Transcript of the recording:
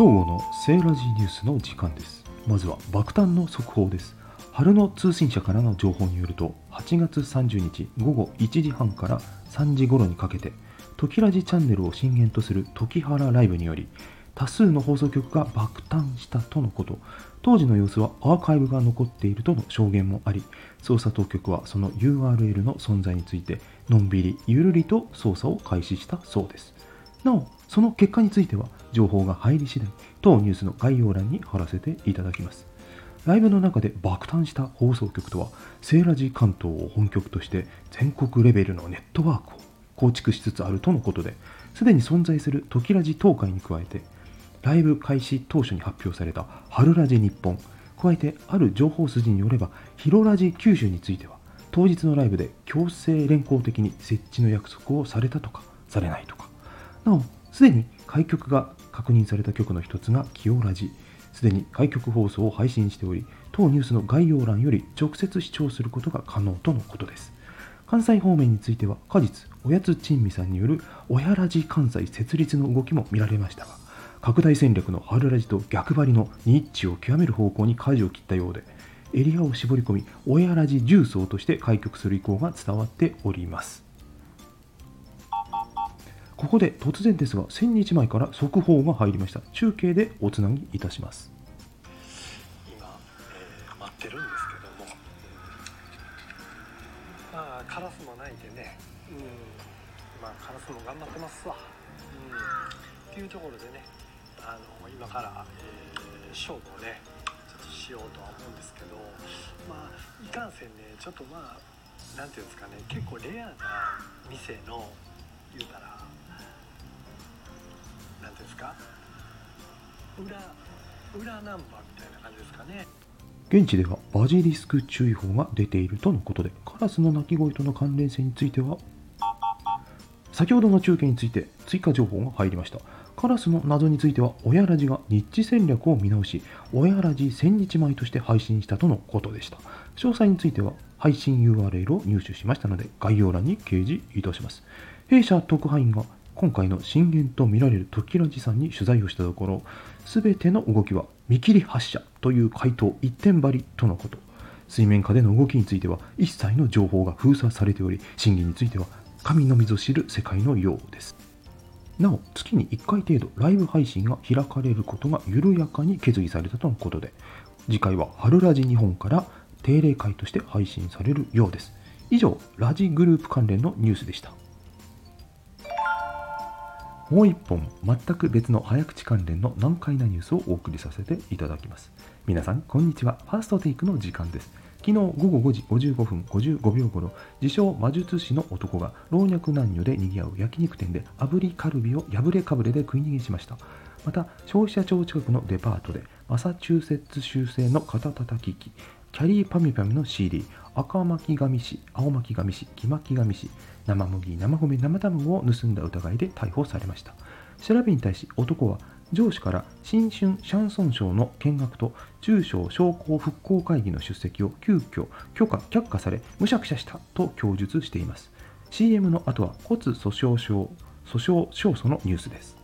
正午のセーラジーニュースの時間です。まずは爆誕の速報です。春の通信社からの情報によると8月30日午後1時半から3時頃にかけてトキラジチャンネルを震源とするトキハラライブにより多数の放送局が爆誕したとのこと。当時の様子はアーカイブが残っているとの証言もあり捜査当局はその URL の存在についてのんびりゆるりと捜査を開始したそうです。なおその結果については情報が入り次第当ニュースの概要欄に貼らせていただきます。ライブの中で爆誕した放送局とはセーラジ関東を本局として全国レベルのネットワークを構築しつつあるとのことですでに存在するトキラジ東海に加えてライブ開始当初に発表された春ラジ日本加えてある情報筋によればヒロラジ九州については当日のライブで強制連行的に設置の約束をされたとかされないとか。なおすでに開局が確認された曲の一つがキオラジすでに開局放送を配信しており当ニュースの概要欄より直接視聴することが可能とのことです。関西方面については果実おやつ珍味さんによる親ラジ関西設立の動きも見られましたが拡大戦略の春ラジと逆張りのニッチを極める方向に舵を切ったようでエリアを絞り込み親ラジ重曹として開局する意向が伝わっております。ここで突然ですが1000日前から速報が入りました。中継でおつなぎいたします。今、えー待ってるんですけども、まあカラスも鳴いてね、うん、まあカラスも頑張ってますわ、うん、っていうところでねあの今から、えー勝負をねちょっとしようとは思うんですけどまあいかんせんねちょっとまあなんていうんですかね結構レアな店の言うたらですか？裏裏ナンバーみたいな感じですかね。現地ではバジリスク注意報が出ているとのことでカラスの鳴き声との関連性については先ほどの中継について追加情報が入りました。カラスの謎については親ラジがニッチ戦略を見直し親ラジ1000日前として配信したとのことでした。詳細については配信 URL を入手しましたので概要欄に掲示いたします。弊社特派員が今回の震源とみられるトキラジさんに取材をしたところ全ての動きは見切り発射という回答一点張りとのこと。水面下での動きについては一切の情報が封鎖されており真偽については神のみぞ知る世界のようです。なお月に1回程度ライブ配信が開かれることが緩やかに決議されたとのことで次回は春ラジ日本から定例会として配信されるようです。以上ラジグループ関連のニュースでした。もう一本全く別の早口関連の難解なニュースをお送りさせていただきます。皆さんこんにちは。ファーストテイクの時間です。昨日午後5時55分55秒頃自称魔術師の男が老若男女で賑わう焼肉店で炙りカルビを破れかぶれで食い逃げしました。また消費者庁近くのデパートでマサチューセッツ州製の肩たたき機キャリーパミパミの CD 赤巻紙紙青巻紙紙黄巻紙紙生麦生米生卵を盗んだ疑いで逮捕されました。調べに対し男は上司から新春シャンソン賞の見学と中小商工復興会議の出席を急遽許可却下されむしゃくしゃしたと供述しています。CM の後は骨粗鬆症訴訟勝訴のニュースです。